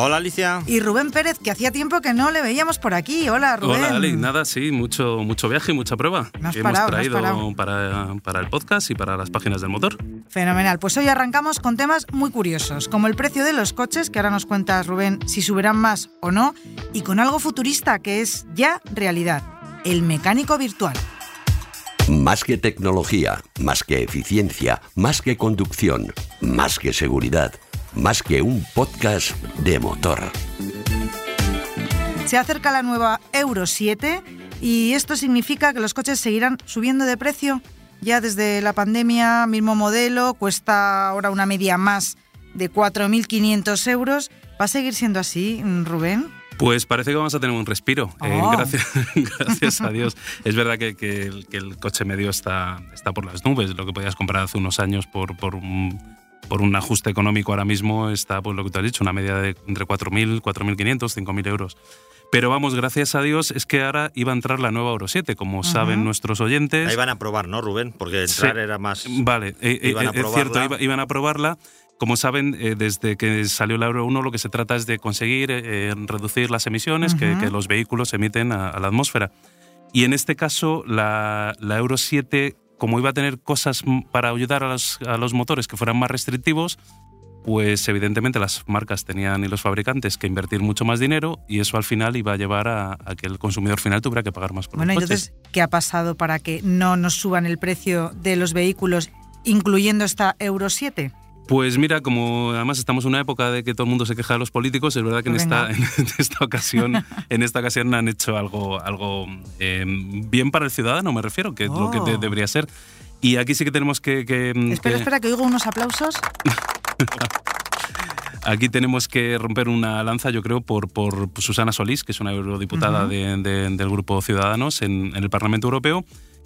Hola Alicia. Y Rubén Pérez, que hacía tiempo que no le veíamos por aquí. Hola Rubén. Hola Ali, nada, sí, mucho, mucho viaje y mucha prueba que parado, hemos traído para, para el podcast y para las páginas del motor. Fenomenal. Pues hoy arrancamos con temas muy curiosos, como el precio de los coches, que ahora nos cuentas Rubén si subirán más o no, y con algo futurista que es ya realidad, el mecánico virtual. Más que tecnología, más que eficiencia, más que conducción, más que seguridad, más que un podcast de motor. Se acerca la nueva Euro 7 y esto significa que los coches seguirán subiendo de precio. Ya desde la pandemia, mismo modelo, cuesta ahora una media más de 4.500 euros. ¿Va a seguir siendo así, Rubén? Pues parece que vamos a tener un respiro, eh, Oh. gracias, gracias a Dios. Es verdad que, que el, que el coche medio está, está por las nubes, lo que podías comprar hace unos años por, por, un, por un ajuste económico ahora mismo está, pues lo que tú has dicho, una media de entre 4.000, 4.500, 5.000 euros. Pero vamos, gracias a Dios, es que ahora iba a entrar la nueva Euro 7, como saben nuestros oyentes. Ahí van a probar, ¿no, Rubén? Porque entrar Sí. era más. Vale, eh, eh, Iban a eh, es cierto, iba- iban a probarla. Como saben, eh, desde que salió la Euro 1 lo que se trata es de conseguir reducir las emisiones que, los vehículos emiten a, a la atmósfera. Y en este caso, la, la Euro 7, como iba a tener cosas para ayudar a los, a los motores que fueran más restrictivos, pues evidentemente las marcas tenían y los fabricantes que invertir mucho más dinero y eso al final iba a llevar a, a que el consumidor final tuviera que pagar más por Bueno, los coches. entonces, ¿qué ha pasado para que no nos suban el precio de los vehículos, incluyendo esta Euro 7? Pues mira, como además estamos en una época de que todo el mundo se queja de los políticos, es verdad que en Pues esta, venga. en esta ocasión, en esta ocasión han hecho algo, algo eh, bien para el ciudadano, me refiero, que es lo que de- Oh. debería ser. Y aquí sí que tenemos que, que- Espera, que- espera, que oigo unos aplausos. aquí tenemos que romper una lanza, yo creo, por, por Susana Solís, que es una eurodiputada de- de- del grupo Ciudadanos en, en el Parlamento Europeo.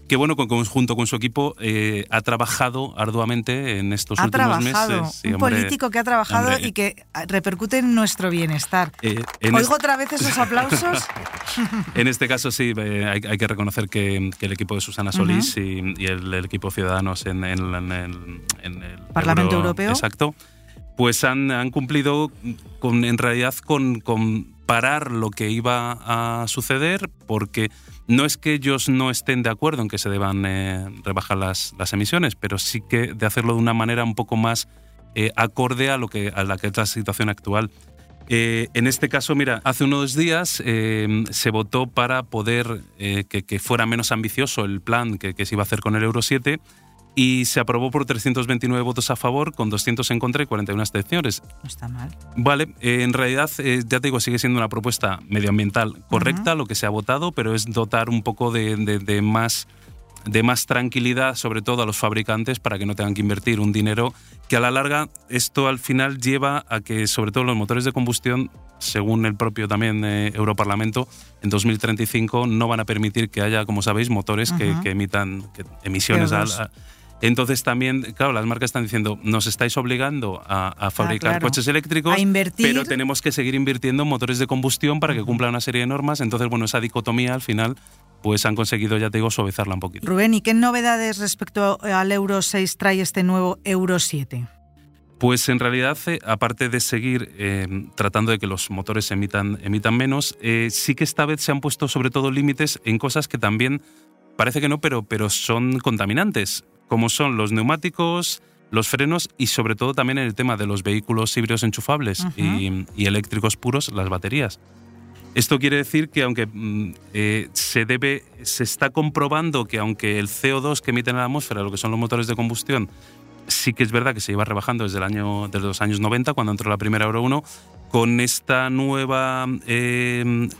Que bueno, con, con- junto con su equipo eh, ha trabajado arduamente en estos ha últimos trabajado, meses. Sí, un hombre, político que ha trabajado hombre. y que repercute en nuestro bienestar. eh, en Oigo otra vez esos aplausos. En este caso sí, eh, hay, hay que reconocer que, que el equipo de Susana Solís y, y el, el equipo Ciudadanos en, en- en el, en el Parlamento Europeo. Exacto. Pues han, han cumplido con, en realidad con, con parar lo que iba a suceder, porque no es que ellos no estén de acuerdo en que se deban eh, rebajar las, las emisiones, pero sí que de hacerlo de una manera un poco más eh, acorde a lo que a la que es la situación actual. Eh, en este caso, mira, hace unos días se votó para poder que, que fuera menos ambicioso el plan que, que se iba a hacer con el Euro 7 y se aprobó por 329 votos a favor, con 200 en contra y 41 abstenciones. No está mal. Vale, eh, en realidad, eh, ya te digo, sigue siendo una propuesta medioambiental correcta lo que se ha votado, pero es dotar un poco de, de- de más de más tranquilidad, sobre todo a los fabricantes, para que no tengan que invertir un dinero que a la larga esto al final lleva a que, sobre todo los motores de combustión, según el propio también eh, Europarlamento, en 2035 no van a permitir que haya, como sabéis, motores que, Ujú. que emitan que- emisiones al- CO2. a- entonces también, claro, las marcas están diciendo, nos estáis obligando a, a fabricar Ah, claro. coches eléctricos, pero tenemos que seguir invirtiendo en motores de combustión para que cumplan una serie de normas. Entonces, bueno, esa dicotomía al final, pues han conseguido, ya te digo, suavizarla un poquito. Rubén, ¿y qué novedades respecto al Euro 6 trae este nuevo Euro 7? Pues en realidad, eh, aparte de seguir eh, tratando de que los motores emitan, emitan menos, eh, sí que esta vez se han puesto sobre todo límites en cosas que también, parece que no, pero, pero son contaminantes, como son los neumáticos, los frenos y sobre todo también en el tema de los vehículos híbridos enchufables y, y eléctricos puros, las baterías. Esto quiere decir que aunque mm, eh, se debe, se está comprobando que aunque el CO2 que emiten a la atmósfera, lo que son los motores de combustión, sí que es verdad que se iba rebajando desde el año desde los años 90 cuando entró la primera Euro 1 con esta nueva eh,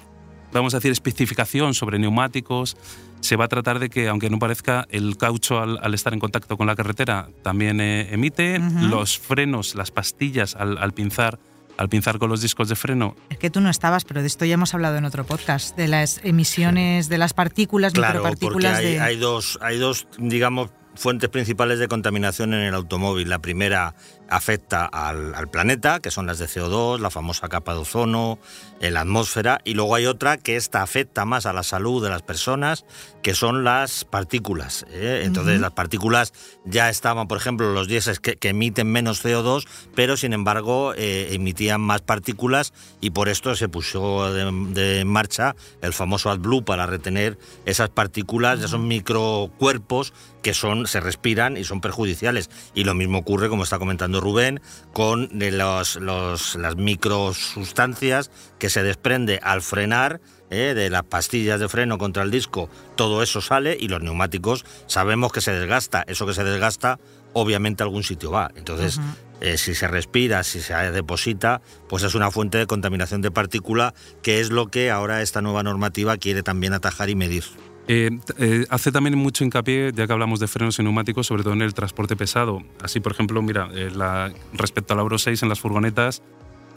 vamos a decir especificación sobre neumáticos se va a tratar de que aunque no parezca el caucho al, al estar en contacto con la carretera también eh, emite los frenos las pastillas al, al pinzar al pinzar con los discos de freno. Es que tú no estabas, pero de esto ya hemos hablado en otro podcast, de las emisiones de las partículas, Claro, porque micropartículas hay, de... hay dos, hay dos, digamos, fuentes principales de contaminación en el automóvil. La primera afecta al, al planeta, que son las de CO2, la famosa capa de ozono, en la atmósfera, y luego hay otra que esta afecta más a la salud de las personas, que son las partículas. ¿eh? Entonces, las partículas ya estaban, por ejemplo, los diésel que, que emiten menos CO2, pero sin embargo eh, emitían más partículas y por esto se puso de, de en marcha el famoso AdBlue para retener esas partículas, esos microcuerpos que son se respiran y son perjudiciales. Y lo mismo ocurre, como está comentando Rubén, con de los, los- las microsustancias que se desprende al frenar. ¿eh? de las pastillas de freno contra el disco, todo eso sale y los neumáticos sabemos que se desgasta. Eso que se desgasta, obviamente a algún sitio va. Entonces, eh, si se respira, si se deposita, pues es una fuente de contaminación de partícula, que es lo que ahora esta nueva normativa quiere también atajar y medir. Eh, eh, hace también mucho hincapié, ya que hablamos de frenos y neumáticos, sobre todo en el transporte pesado. Así, por ejemplo, mira, eh, la- respecto al Euro 6 en las furgonetas,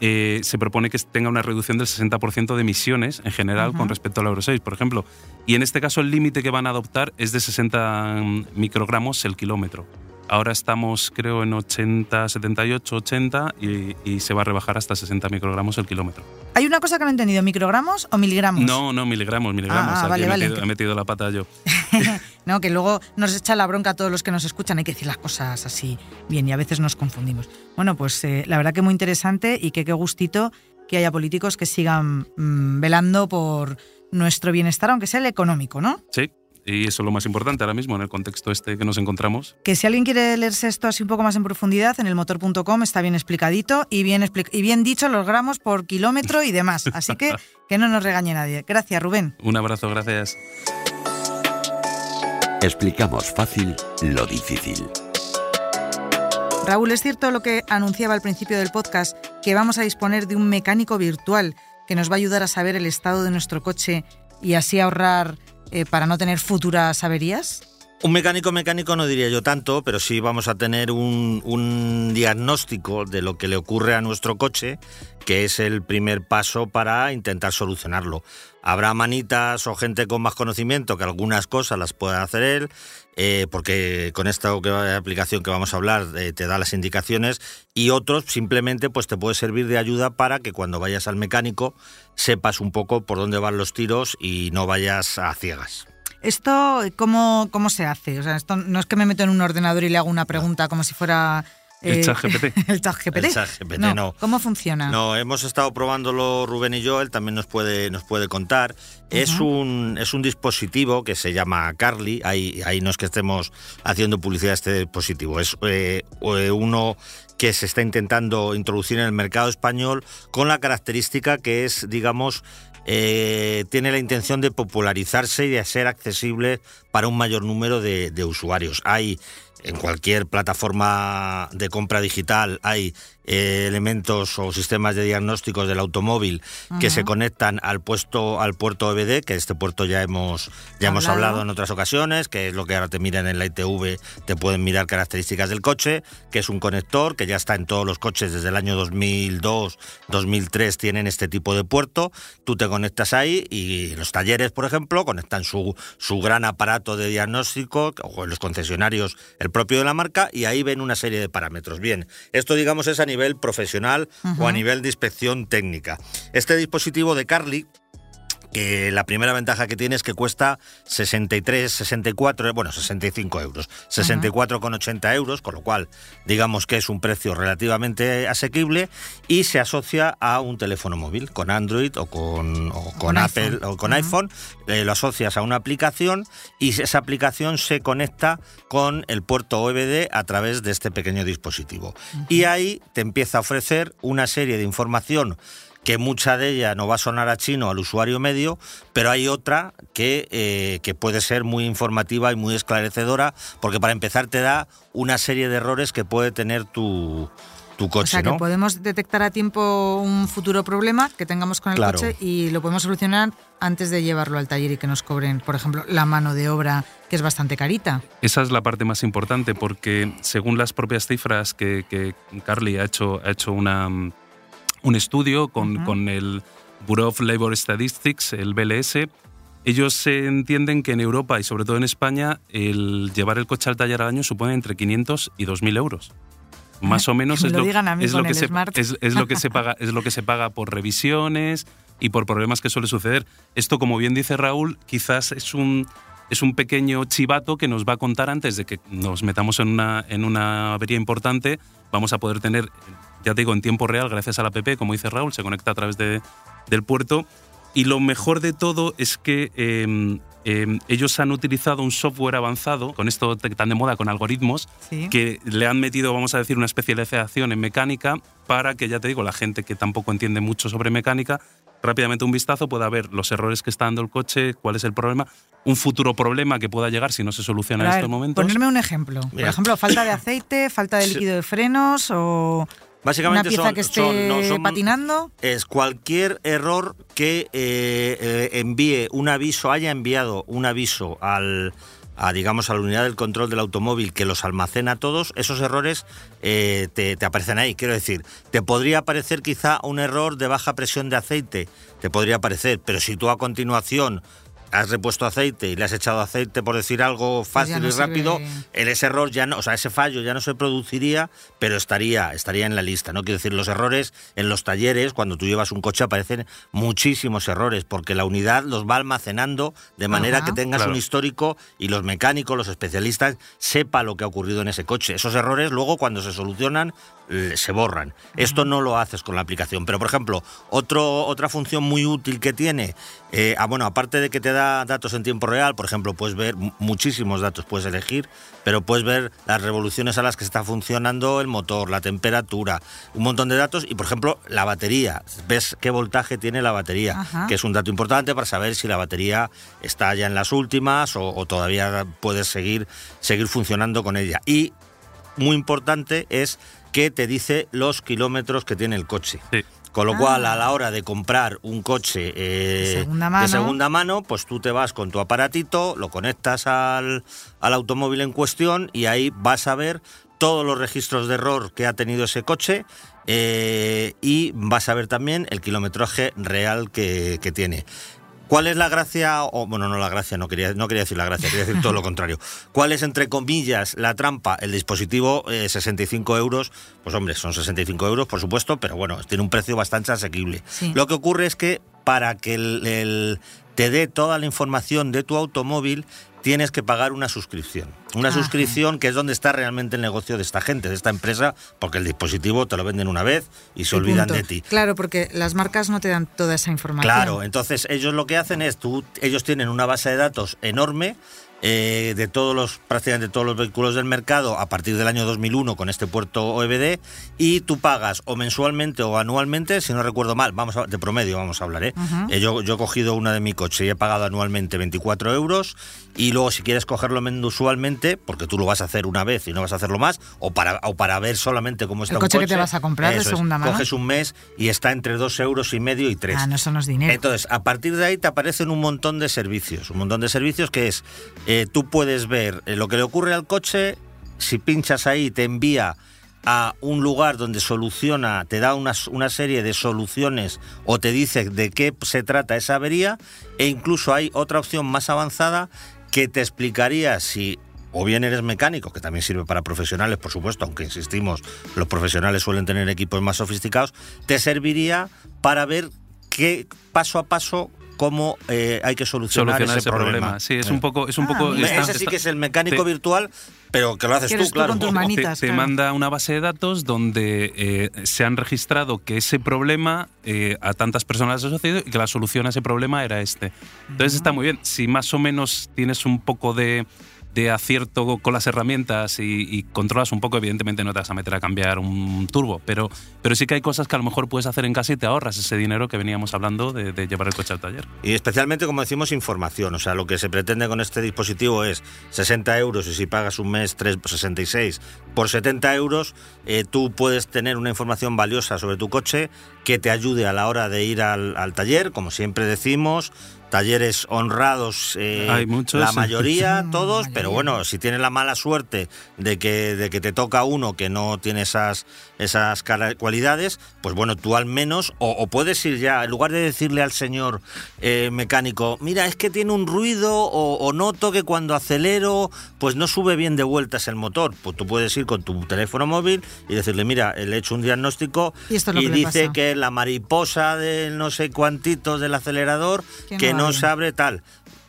eh, se propone que tenga una reducción del 60% de emisiones en general con respecto al Euro 6, por ejemplo. Y en este caso el límite que van a adoptar es de 60 microgramos el kilómetro. Ahora estamos, creo, en 80, 78, 80 y, y se va a rebajar hasta 60 microgramos el kilómetro. Hay una cosa que no he entendido, ¿microgramos o miligramos? No, no, miligramos, miligramos. Ah, vale, he, vale. metido, he metido la pata yo. No, que luego nos echa la bronca a todos los que nos escuchan. Hay que decir las cosas así bien y a veces nos confundimos. Bueno, pues eh, la verdad que muy interesante y que qué gustito que haya políticos que sigan mm, velando por nuestro bienestar, aunque sea el económico, ¿no? Sí, y eso es lo más importante ahora mismo en el contexto este que nos encontramos. Que si alguien quiere leerse esto así un poco más en profundidad, en elmotor.com está bien explicadito y bien, expli- y bien dicho los gramos por kilómetro y demás. Así que que no nos regañe nadie. Gracias, Rubén. Un abrazo, gracias. Explicamos fácil lo difícil. Raúl, es cierto lo que anunciaba al principio del podcast, que vamos a disponer de un mecánico virtual que nos va a ayudar a saber el estado de nuestro coche y así ahorrar eh, para no tener futuras averías. Un mecánico mecánico no diría yo tanto, pero sí vamos a tener un, un diagnóstico de lo que le ocurre a nuestro coche, que es el primer paso para intentar solucionarlo. Habrá manitas o gente con más conocimiento que algunas cosas las pueda hacer él, eh, porque con esta aplicación que vamos a hablar eh, te da las indicaciones, y otros simplemente pues te puede servir de ayuda para que cuando vayas al mecánico sepas un poco por dónde van los tiros y no vayas a ciegas. ¿Esto cómo, cómo se hace? O sea, esto no es que me meto en un ordenador y le hago una pregunta como si fuera... El ChatGPT. el ChatGPT. El ChatGPT, no. ¿Cómo funciona? No, hemos estado probándolo Rubén y yo, él también nos puede, nos puede contar. Es, un, es un dispositivo que se llama Carly, ahí, ahí no es que estemos haciendo publicidad de este dispositivo, es eh, eh, uno que se está intentando introducir en el mercado español con la característica que es, digamos, eh, tiene la intención de popularizarse y de ser accesible para un mayor número de, de usuarios. Hay en cualquier plataforma de compra digital hay eh, elementos o sistemas de diagnósticos del automóvil que se conectan al puesto al puerto EBD, que este puerto ya hemos ya hemos Hablado. hablado en otras ocasiones, que es lo que ahora te miran en la ITV, te pueden mirar características del coche, que es un conector que ya está en todos los coches desde el año 2002, 2003 tienen este tipo de puerto, tú te conectas ahí y los talleres, por ejemplo, conectan su, su gran aparato de diagnóstico, o en los concesionarios el propio de la marca, y ahí ven una serie de parámetros. Bien, esto digamos es a nivel profesional o a nivel de inspección técnica. Este dispositivo de Carly que la primera ventaja que tiene es que cuesta 63, 64, bueno, 65 euros, 64,80 euros, con lo cual digamos que es un precio relativamente asequible y se asocia a un teléfono móvil con Android o con, o con, Apple iPhone. o con iPhone, eh, lo asocias a una aplicación y esa aplicación se conecta con el puerto OBD a través de este pequeño dispositivo. Y ahí te empieza a ofrecer una serie de información que mucha de ella no va a sonar a chino al usuario medio, pero hay otra que, eh, que puede ser muy informativa y muy esclarecedora, porque para empezar te da una serie de errores que puede tener tu, tu o coche, sea, que ¿no? podemos detectar a tiempo un futuro problema que tengamos con el Claro. coche y lo podemos solucionar antes de llevarlo al taller y que nos cobren, por ejemplo, la mano de obra, que es bastante carita. Esa es la parte más importante porque según las propias cifras que, que Carly ha hecho, ha hecho una, un estudio con, con el Bureau of Labor Statistics, el BLS. Ellos se entienden que en Europa y sobre todo en España el llevar el coche al taller al año supone entre 500 y 2.000 euros. Más o menos es lo, es que se paga es lo que se paga por revisiones y por problemas que suele suceder. Esto, como bien dice Raúl, quizás es un es un pequeño chivato que nos va a contar antes de que nos metamos en una, en una avería importante. Vamos a poder tener, ya te digo, en tiempo real, gracias a la app, como dice Raúl, se conecta a través de, del puerto. Y lo mejor de todo es que em, em, ellos han utilizado un software avanzado, con esto tan de moda, con algoritmos, que le han metido, vamos a decir, una especialización en mecánica para que, ya te digo, la gente que tampoco entiende mucho sobre mecánica rápidamente un vistazo pueda ver los errores que está dando el coche, cuál es el problema, un futuro problema que pueda llegar si no se soluciona en estos momentos. Ponerme un ejemplo. Por ejemplo, falta de aceite, falta de líquido de frenos o Básicamente una pieza que esté patinando. Es cualquier error que eh, eh, envíe un aviso, haya enviado un aviso al, a, digamos, a la unidad del control del automóvil que los almacena todos, esos errores eh, te, te, aparecen ahí. Quiero decir, te podría aparecer quizá un error de baja presión de aceite, te podría aparecer, pero si tú a continuación has repuesto aceite y le has echado aceite por decir algo pues fácil y rápido, el, ese error ya no, o sea, ese fallo ya no se produciría, pero estaría, estaría en la lista, ¿no? Quiero decir, los errores en los talleres, cuando tú llevas un coche aparecen muchísimos errores, porque la unidad los va almacenando de manera que tengas un histórico y los mecánicos, los especialistas, sepa lo que ha ocurrido en ese coche. Esos errores luego cuando se solucionan se borran. Esto no lo haces con la aplicación. Pero, por ejemplo, otro, otra función muy útil que tiene, eh, ah, bueno, aparte de que te da datos en tiempo real, por ejemplo, puedes ver muchísimos datos, puedes elegir, pero puedes ver las revoluciones a las que está funcionando el motor, la temperatura, un montón de datos y, por ejemplo, la batería. Ves qué voltaje tiene la batería, que es un dato importante para saber si la batería está ya en las últimas o, o todavía puedes seguir, seguir funcionando con ella. Y muy importante es que te dice los kilómetros que tiene el coche. Con lo cual, ah. a la hora de comprar un coche eh, de, segunda mano, pues tú te vas con tu aparatito, lo conectas al, automóvil en cuestión y ahí vas a ver todos los registros de error que ha tenido ese coche eh, y vas a ver también el kilometraje real que, que tiene. ¿Cuál es la gracia? O, bueno, no la gracia, no quería, no quería decir la gracia, quería decir todo lo contrario. ¿Cuál es, entre comillas, la trampa? El dispositivo, 65 eh, euros. Pues hombre, son 65 euros, por supuesto, pero bueno, tiene un precio bastante asequible. Lo que ocurre es que para que el, te dé toda la información de tu automóvil, tienes que pagar una suscripción. Una suscripción que es donde está realmente el negocio de esta gente, de esta empresa, porque el dispositivo te lo venden una vez y se olvidan de ti. Claro, porque las marcas no te dan toda esa información. Claro, entonces ellos lo que hacen es, tú, ellos tienen una base de datos enorme eh, de todos los prácticamente todos los vehículos del mercado a partir del año 2001 con este puerto OEBD y tú pagas o mensualmente o anualmente, si no recuerdo mal, vamos a, de promedio vamos a hablar, ¿eh? eh yo, yo he cogido una de mi coche y he pagado anualmente 24 euros y luego si quieres cogerlo mensualmente, porque tú lo vas a hacer una vez y no vas a hacerlo más, o para, o para ver solamente cómo está el coche, que te vas a comprar de segunda mano. Coges un mes y está entre dos euros y medio y tres. Ah, no son los dinero. Entonces, a partir de ahí te aparecen un montón de servicios, un montón de servicios que es eh, tú puedes ver eh, lo que le ocurre al coche, si pinchas ahí te envía a un lugar donde soluciona, te da una, una, serie de soluciones o te dice de qué se trata esa avería e incluso hay otra opción más avanzada que te explicaría si o bien eres mecánico, que también sirve para profesionales, por supuesto, aunque insistimos, los profesionales suelen tener equipos más sofisticados, te serviría para ver qué paso a paso cómo eh, hay que solucionar, ese, problema. Sí, es un poco... Es un ah, poco ese sí que es el mecánico virtual, pero que lo haces tú, claro. te, manda una base de datos donde eh, se han registrado que ese problema eh, a tantas personas ha sucedido y que la solución a ese problema era este. Entonces está muy bien. Si más o menos tienes un poco de de acierto con las herramientas y, controlas un poco, evidentemente no te vas a meter a cambiar un turbo, pero, pero sí que hay cosas que a lo mejor puedes hacer en casa y te ahorras ese dinero que veníamos hablando de, llevar el coche al taller. Y especialmente, como decimos, información. O sea, lo que se pretende con este dispositivo es 60 euros y si pagas un mes 3, 66 por 70 euros, eh, tú puedes tener una información valiosa sobre tu coche que te ayude a la hora de ir al, taller, como siempre decimos, talleres honrados, eh, Hay muchos, la mayoría, Sí, todos, pero bueno, si tienes la mala suerte de que, de que te toca uno que no tiene esas, esas cualidades, pues bueno, tú al menos, o, o puedes ir ya, en lugar de decirle al señor eh, mecánico, mira, es que tiene un ruido, o, o noto que cuando acelero, pues no sube bien de vueltas el motor, pues tú puedes ir con tu teléfono móvil y decirle, mira, le he hecho un diagnóstico Y esto es lo que le dice que la mariposa del no sé cuantitos del acelerador, Que que no no, se abre tal.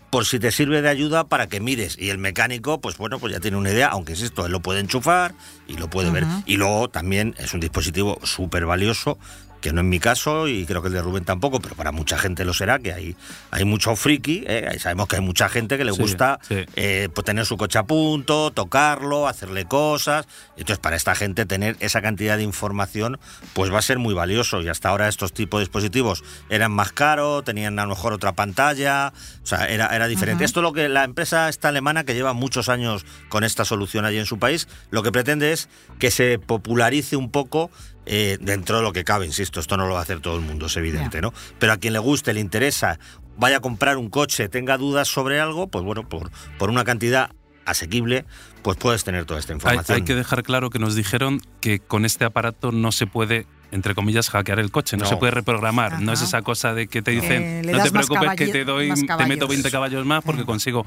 Por si te sirve de ayuda para que mires. Y el mecánico, pues bueno, pues ya tiene una idea, aunque es esto, él lo puede enchufar y lo puede ver. Y luego también es un dispositivo súper valioso, que no es mi caso y creo que el de Rubén tampoco, pero para mucha gente lo será, que hay, hay mucho friki, ¿eh? Sabemos que hay mucha gente que le Sí, gusta sí. eh, pues tener su coche a punto, tocarlo, hacerle cosas. Entonces, para esta gente tener esa cantidad de información, pues va a ser muy valioso. Y hasta ahora estos tipos de dispositivos eran más caros, tenían a lo mejor otra pantalla, o sea, era, era diferente. Esto es lo que la empresa esta alemana, que lleva muchos años con esta solución allí en su país, lo que pretende es que se popularice un poco eh, dentro de lo que cabe, insisto, esto no lo va a hacer todo el mundo, es evidente. ¿no? Pero a quien le guste, le interesa, vaya a comprar un coche, tenga dudas sobre algo, pues bueno, por, por una cantidad asequible, pues puedes tener toda esta información. hay que dejar claro que nos dijeron que con este aparato no se puede entre comillas, hackear el coche, no, No. se puede reprogramar, no es esa cosa de que te dicen, Eh, le no te preocupes que te doy, te meto caballos". 20 caballos más porque Eh. consigo.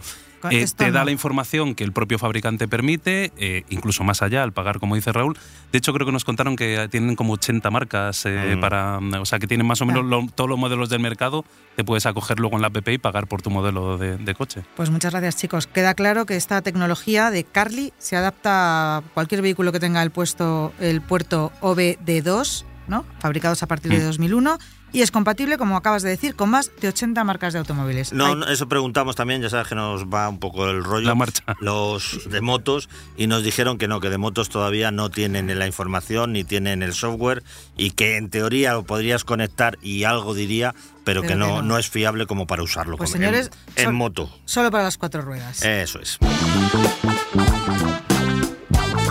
Eh, te da la información que el propio fabricante permite, eh, incluso más allá, al pagar, como dice Raúl. De hecho, creo que nos contaron que tienen como 80 marcas eh, Mm. para. O sea, que tienen más o menos lo- todos los modelos del mercado. Te puedes acoger luego en la app y pagar por tu modelo de, de coche. Pues muchas gracias, chicos. Queda claro que esta tecnología de Carly se adapta a cualquier vehículo que tenga el, puesto, el puerto OBD2, ¿no? fabricados a partir de Mm. 2001, y es compatible, como acabas de decir, con más de 80 marcas de automóviles. No, eso preguntamos también, ya sabes que nos va un poco el rollo. La marcha. Los de motos y nos dijeron que no, que de motos todavía no tienen la información ni tienen el software y que en teoría lo podrías conectar y algo diría, pero, Pero que, que no, no. es fiable como para usarlo Pues, como- en- señores, en, moto. Solo para las cuatro ruedas. Eso es.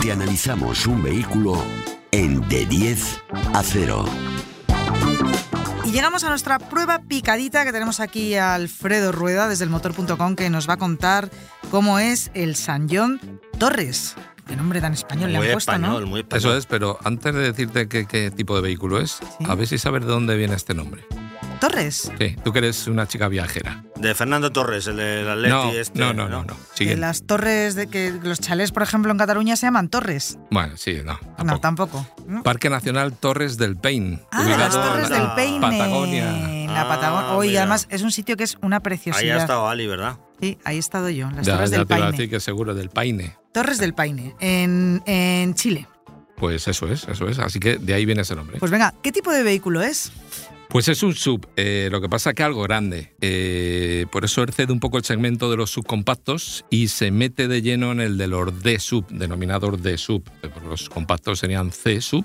Te analizamos un vehículo en de 10 a 0. Y llegamos a nuestra prueba picadita que tenemos aquí a Alfredo Rueda desde el motor.com que nos va a contar cómo es el San John Torres. Qué nombre tan español le han puesto, español, ¿no? muy español. Eso es, pero antes de decirte qué, qué tipo de vehículo es, Sí. a ver si sabes de dónde viene este nombre. Torres. Sí, tú que eres una chica viajera. De Fernando Torres, el del Atleti No, este. no, no, no, no. Las torres de que los chalés, por ejemplo, en Cataluña se llaman torres. Bueno, sí, no. No, tampoco. tampoco. ¿no? Parque Nacional Torres del Paine. Ah, las Torres del Peine. Patagonia. En la Ah, Patagonia. Hoy mira. además es un sitio que es una Ahí preciosidad. ha estado Ali, ¿verdad? Sí, ahí he estado yo, las Ya, Torres ya del te iba a Paine. decir que seguro del Paine. Torres del Paine, en, en Chile. Pues eso es, eso es. Así que de ahí viene ese nombre. Pues venga, ¿qué tipo de vehículo es? Pues es un sub, eh, lo que pasa que algo grande. Eh, por eso excede un poco el segmento de los subcompactos y se mete de lleno en el de los D-sub, denominado D-sub. Eh, Los compactos serían C-sub,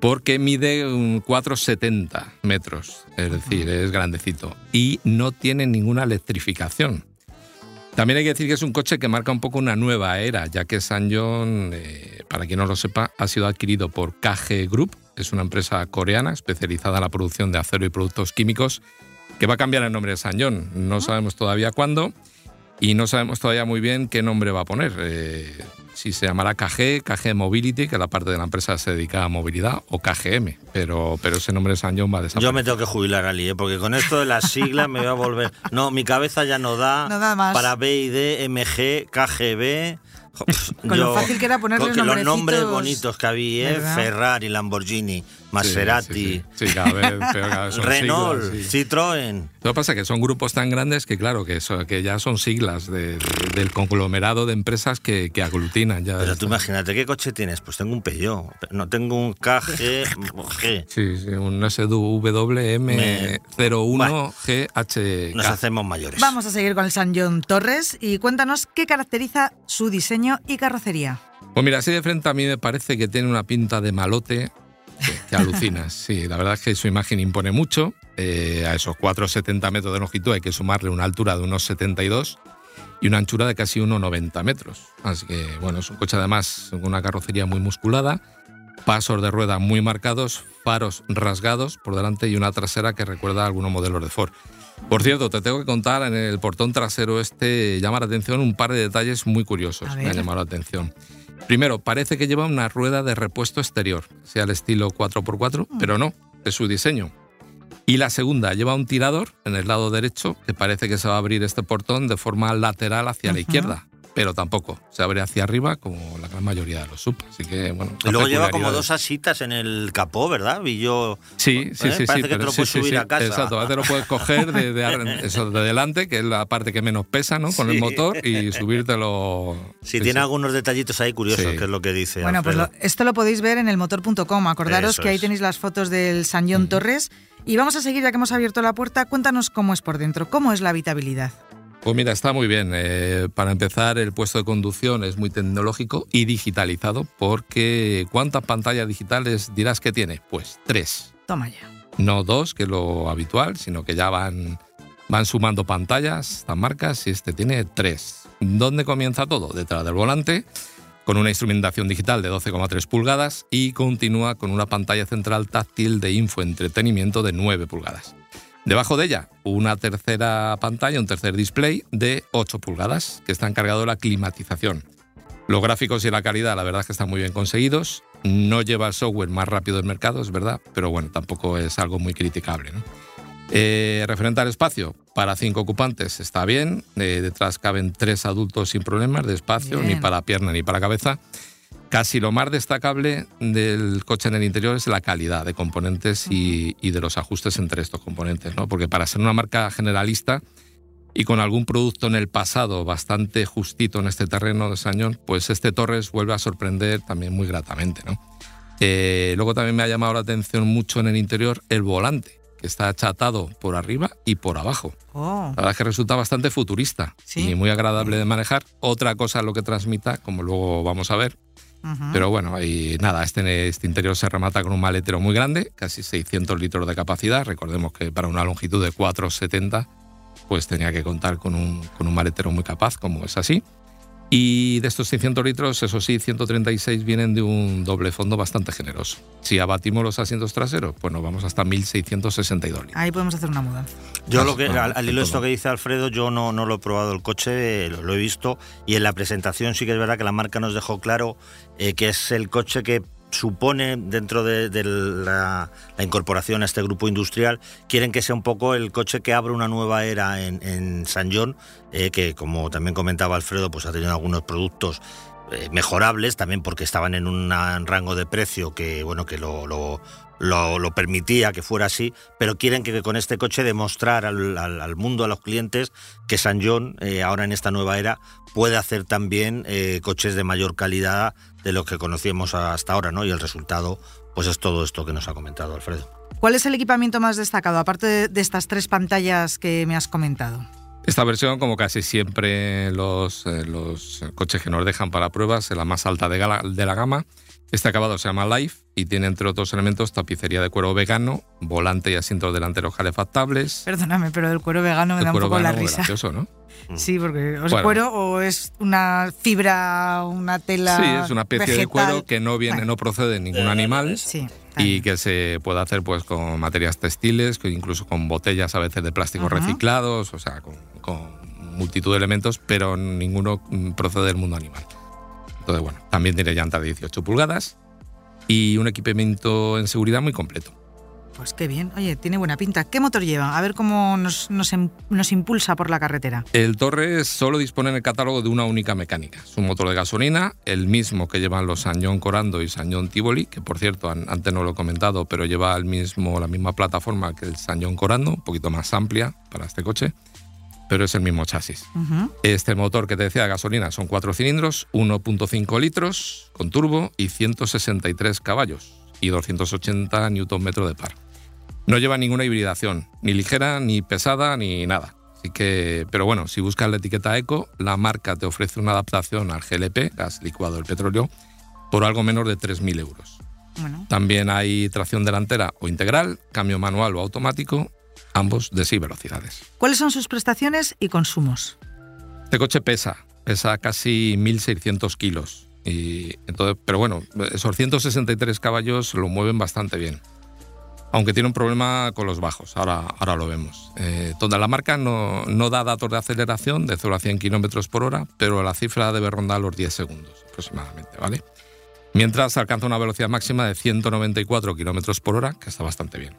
porque mide un 4,70 metros, es decir, es grandecito. Y no tiene ninguna electrificación. También hay que decir que es un coche que marca un poco una nueva era, ya que San John, eh, para quien no lo sepa, ha sido adquirido por KG Group, es una empresa coreana especializada en la producción de acero y productos químicos, que va a cambiar el nombre de San John. No sabemos todavía cuándo y no sabemos todavía muy bien qué nombre va a poner. Eh, si se llamará KG, KG Mobility, que la parte de la empresa se dedica a movilidad, o KGM, pero, pero ese nombre de San John va a desaparecer. Yo me tengo que jubilar, Ali, ¿eh? porque con esto de las siglas me voy a volver. No, mi cabeza ya no da, No da más. para B y D, MG, KGB. Con lo fácil que era ponerle con los nombres bonitos que había, ¿eh? Ferrari, Lamborghini, Maserati, Sí, sí, sí, cada vez, pero cada vez son Renault, siglas. Citroën. Lo que pasa es que son grupos tan grandes que, claro, que, ya son siglas de- de- del conglomerado de empresas que, que aglutinan. Ya Pero tú imagínate, ¿qué coche tienes? Pues tengo un Peugeot, no tengo un KG. G. Sí, sí, un SWM01GH. Nos hacemos mayores. Vamos a seguir con el San John Torres y cuéntanos qué caracteriza su diseño y carrocería. Pues mira, así de frente a mí me parece que tiene una pinta de malote que, que alucinas. Sí, la verdad es que su imagen impone mucho. Eh, a esos 4,70 metros de longitud hay que sumarle una altura de unos 72 y una anchura de casi unos 90 metros. Así que, bueno, es un coche además con una carrocería muy musculada, pasos de rueda muy marcados, faros rasgados por delante y una trasera que recuerda a algunos modelos de Ford. Por cierto, te tengo que contar, en el portón trasero este llama la atención un par de detalles muy curiosos. Me han llamado la atención. Primero, parece que lleva una rueda de repuesto exterior, sea el estilo 4x4, pero no, es su diseño. Y la segunda, lleva un tirador en el lado derecho que parece que se va a abrir este portón de forma lateral hacia la izquierda, pero tampoco, se abre hacia arriba como la gran mayoría de los sub. Así que, bueno. Y luego lleva como dos asitas en el capó, ¿verdad? Y yo. Sí, sí, ¿eh? sí, Parece sí. que pero te lo sí, puedes sí, subir sí, a casa. Exacto, ahora te lo puedes coger de, de ar- eso, de delante, que es la parte que menos pesa, ¿no? Con el Sí. motor y subírtelo. Sí, sí, tiene sí. algunos detallitos ahí curiosos, Sí. que es lo que dice. Bueno, pues lo- esto lo podéis ver en el motor.com. Acordaros Eso que ahí es. tenéis las fotos del San John Torres. Y vamos a seguir, ya que hemos abierto la puerta. Cuéntanos cómo es por dentro, cómo es la habitabilidad. Pues mira, está muy bien. Eh, para empezar, el puesto de conducción es muy tecnológico y digitalizado, porque ¿cuántas pantallas digitales dirás que tiene? Pues tres. Toma ya. No dos, que es lo habitual, sino que ya van, van sumando pantallas, estas marcas, y este tiene tres. ¿Dónde comienza todo? Detrás del volante, con una instrumentación digital de 12,3 pulgadas y continúa con una pantalla central táctil de infoentretenimiento de 9 pulgadas. Debajo de ella, una tercera pantalla, un tercer display de 8 pulgadas, que está encargado de la climatización. Los gráficos y la calidad, la verdad es que están muy bien conseguidos. No lleva el software más rápido del mercado, es verdad, pero bueno, tampoco es algo muy criticable. ¿no? Eh, referente al espacio, para cinco ocupantes está bien. eh, detrás caben tres adultos sin problemas de espacio, Bien. ni para pierna ni para cabeza. Casi lo más destacable del coche en el interior es la calidad de componentes y, y de los ajustes entre estos componentes, ¿no? Porque para ser una marca generalista y con algún producto en el pasado bastante justito en este terreno de Sañón, pues este Torres vuelve a sorprender también muy gratamente, ¿no? Eh, luego también me ha llamado la atención mucho en el interior el volante, que está achatado por arriba y por abajo. Oh, La verdad es que resulta bastante futurista Sí. y muy agradable de manejar. Otra cosa es lo que transmita, como luego vamos a ver. Pero bueno, y nada, este, este interior se remata con un maletero muy grande, casi 600 litros de capacidad. Recordemos que para una longitud de 4,70 pues tenía que contar con un, con un maletero muy capaz, como es así. Y de estos 600 litros, eso sí, 136 vienen de un doble fondo bastante generoso. Si abatimos los asientos traseros, pues nos vamos hasta 1662 litros. Ahí podemos hacer una mudanza. Yo lo que, al, al hilo de esto todo. que dice Alfredo, yo no, no lo he probado el coche, lo, lo he visto y en la presentación sí que es verdad que la marca nos dejó claro eh, que es el coche que supone dentro de, la, incorporación a este grupo industrial, quieren que sea un poco el coche que abre una nueva era en, San John, eh, que como también comentaba Alfredo, pues ha tenido algunos productos eh, mejorables, también porque estaban en un rango de precio que, bueno, que lo, lo- lo permitía que fuera así, pero quieren que, con este coche demostrar al, al- al mundo, a los clientes, que San John, eh, ahora en esta nueva era, puede hacer también eh, coches de mayor calidad de lo que conocíamos hasta ahora, ¿no? Y el resultado, pues es todo esto que nos ha comentado Alfredo. ¿Cuál es el equipamiento más destacado, aparte de, de estas tres pantallas que me has comentado? Esta versión, como casi siempre los, eh, los coches que nos dejan para pruebas, es la más alta de, gala- de la gama. Este acabado se llama Life y tiene entre otros elementos tapicería de cuero vegano, volante y asientos delanteros calefactables. Perdóname, pero del cuero vegano me da un poco la vegano, risa. gracioso, ¿no? Sí, porque o es Bueno. cuero o es una fibra, una tela. Sí, es una especie de cuero que no viene, Bueno. no procede de ningún animal Sí. y que se puede hacer pues con materias textiles, que incluso con botellas a veces de plástico Ajá. reciclados, o sea, con, con multitud de elementos, pero ninguno mm, procede del mundo animal. Entonces, bueno, también tiene llanta de 18 pulgadas y un equipamiento en seguridad muy completo. Pues qué bien. Oye, tiene buena pinta. ¿Qué motor lleva? A ver cómo nos, nos, em- nos impulsa por la carretera. El Torres solo dispone en el catálogo de una única mecánica. Es un motor de gasolina, el mismo que llevan los Sañón Corando y Sañón Tivoli, que por cierto, an- antes no lo he comentado, pero lleva el mismo, la misma plataforma que el Sañón Corando, un poquito más amplia para este coche, pero es el mismo chasis. Este motor que te decía de gasolina son cuatro cilindros, 1.5 litros con turbo y 163 caballos y 280 Nm de par. No lleva ninguna hibridación, ni ligera, ni pesada, ni nada. Así que, pero bueno, si buscas la etiqueta Eco, la marca te ofrece una adaptación al GLP, gas licuado del petróleo, por algo menos de 3.000 euros. Bueno, También hay tracción delantera o integral, cambio manual o automático, ambos de 6 velocidades. ¿cuáles son sus prestaciones y consumos? Este coche pesa, pesa casi 1.600 kilos. Y entonces, pero bueno, esos 163 caballos lo mueven bastante bien. Aunque tiene un problema con los bajos, ahora, ahora lo vemos. Eh, donde la marca no, no, da datos de aceleración de 0 a 100 km por hora, pero la cifra debe rondar los 10 segundos aproximadamente, ¿vale? Mientras alcanza una velocidad máxima de 194 km por hora, que está bastante bien.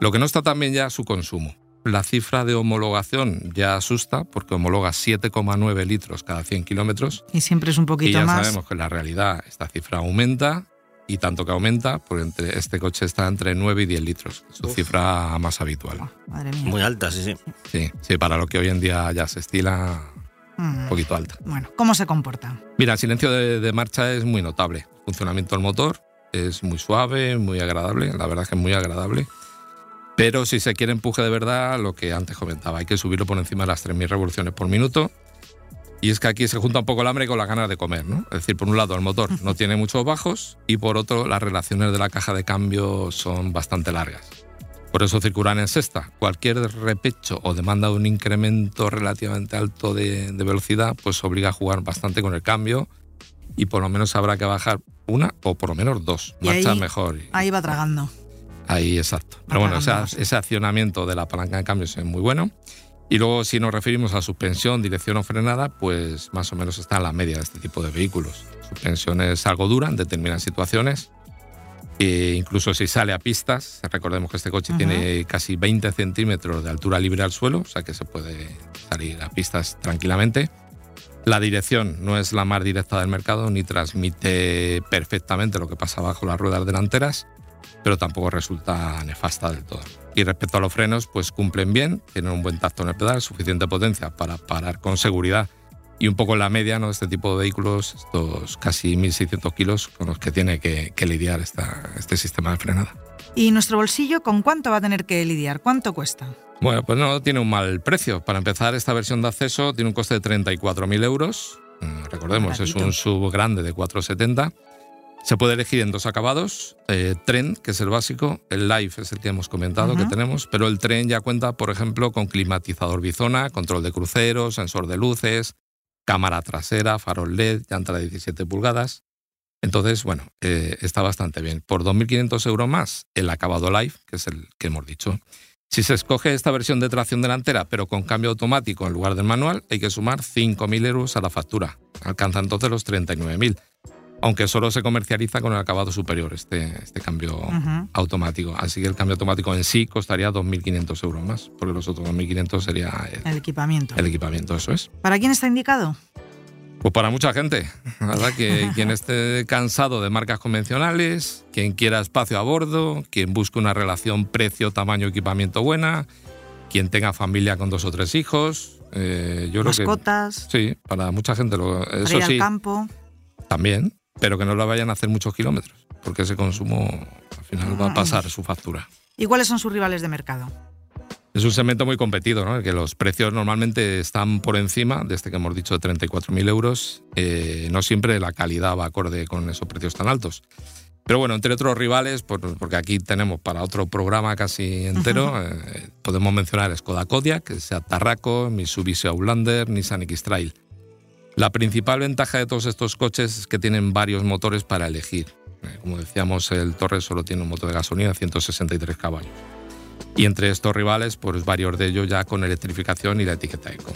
Lo que no está tan bien ya es su consumo. La cifra de homologación ya asusta porque homologa 7,9 litros cada 100 kilómetros. Y siempre es un poquito y ya más. sabemos que en la realidad esta cifra aumenta y tanto que aumenta, pues entre, este coche está entre 9 y 10 litros, su cifra más habitual. Madre mía. Muy alta, sí, sí. Sí, sí, para lo que hoy en día ya se estila, Mm. un poquito alta. Bueno, ¿cómo se comporta? Mira, el silencio de, de marcha es muy notable. Funcionamiento del motor es muy suave, muy agradable, la verdad es que es muy agradable. Pero si se quiere empuje de verdad, lo que antes comentaba, hay que subirlo por encima de las 3.000 revoluciones por minuto. Y es que aquí se junta un poco el hambre con las ganas de comer, ¿no? Es decir, por un lado el motor no tiene muchos bajos y por otro las relaciones de la caja de cambio son bastante largas. Por eso circulan en sexta. Cualquier repecho o demanda de un incremento relativamente alto de, de velocidad, pues obliga a jugar bastante con el cambio y por lo menos habrá que bajar una o por lo menos dos. Y Marcha ahí- mejor. Ahí va tragando. Ahí, exacto. Pero bueno, ese, accionamiento de la palanca de cambios es muy bueno. Y luego, si nos referimos a suspensión, dirección o frenada, pues más o menos está en la media de este tipo de vehículos. Suspensión es algo dura en determinadas situaciones. E incluso si sale a pistas, recordemos que este coche tiene casi 20 centímetros de altura libre al suelo, o sea que se puede salir a pistas tranquilamente. La dirección no es la más directa del mercado ni transmite perfectamente lo que pasa bajo las ruedas delanteras, pero tampoco resulta nefasta del todo. Y respecto a los frenos, pues cumplen bien, tienen un buen tacto en el pedal, suficiente potencia para parar con seguridad y un poco en la media ¿no? este tipo de vehículos, estos casi 1.600 kilos con los que tiene que, lidiar este sistema de frenada. ¿Y nuestro bolsillo con cuánto va a tener que lidiar? ¿Cuánto cuesta? Bueno, pues no tiene un mal precio. Para empezar, esta versión de acceso tiene un coste de 34.000 euros. Mm, Recordemos, es un sub grande de 470. Se puede elegir en dos acabados. eh, tren, que es el básico. El Live es el que hemos comentado que tenemos. Pero el tren ya cuenta, por ejemplo, con climatizador bizona, control de crucero, sensor de luces, cámara trasera, farol LED, llanta de 17 pulgadas. Entonces, bueno, eh, está bastante bien. Por 2.500 euros más, el acabado Live, que es el que hemos dicho. Si se escoge esta versión de tracción delantera, pero con cambio automático en lugar del manual, hay que sumar 5.000 euros a la factura. Alcanza entonces los 39.000. Aunque solo se comercializa con el acabado superior, este, este cambio automático. Así que el cambio automático en sí costaría 2.500 euros más, porque los otros 2.500 sería el, El equipamiento. el equipamiento, eso es. ¿Para quién está indicado? Pues para mucha gente, la verdad que quien esté cansado de marcas convencionales, quien quiera espacio a bordo, quien busque una relación precio-tamaño-equipamiento buena, quien tenga familia con dos o tres hijos, eh, yo creo que Mascotas, sí, para mucha gente lo, para eso ir sí, al campo. también, pero que no lo vayan a hacer muchos kilómetros, porque ese consumo al final va a pasar su factura. ¿Y cuáles son sus rivales de mercado? Es un segmento muy competido, ¿no? que los precios normalmente están por encima de este que hemos dicho de 34.000 euros. Eh, no siempre la calidad va acorde con esos precios tan altos. Pero bueno, entre otros rivales, por- porque aquí tenemos para otro programa casi entero, eh, podemos mencionar Skoda Kodiaq, Seat Tarraco, Mitsubishi Outlander, Nissan X-Trail. La principal ventaja de todos estos coches es que tienen varios motores para elegir. Eh, Como decíamos, el Torres solo tiene un motor de gasolina, 163 caballos. Y entre estos rivales, pues varios de ellos ya con electrificación y la etiqueta eco.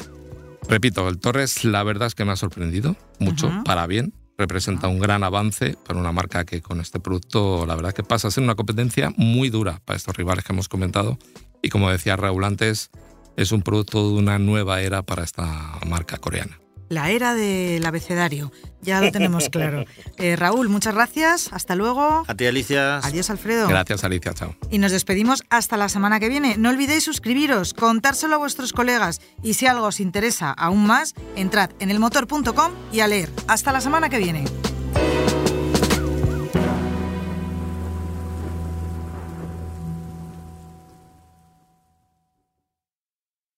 Repito, el Torres la verdad es que me ha sorprendido mucho, para bien. Representa un gran avance para una marca que con este producto la verdad es que pasa a ser una competencia muy dura para estos rivales que hemos comentado. Y como decía Raúl antes, es un producto de una nueva era para esta marca coreana. La era del abecedario. Ya lo tenemos claro. Eh, Raúl, muchas gracias. Hasta luego. A ti, Alicia. Adiós, Alfredo. Gracias Alicia, chao. Y nos despedimos hasta la semana que viene. No olvidéis suscribiros, contárselo a vuestros colegas y si algo os interesa aún más, entrad en elmotor.com y a leer. Hasta la semana que viene.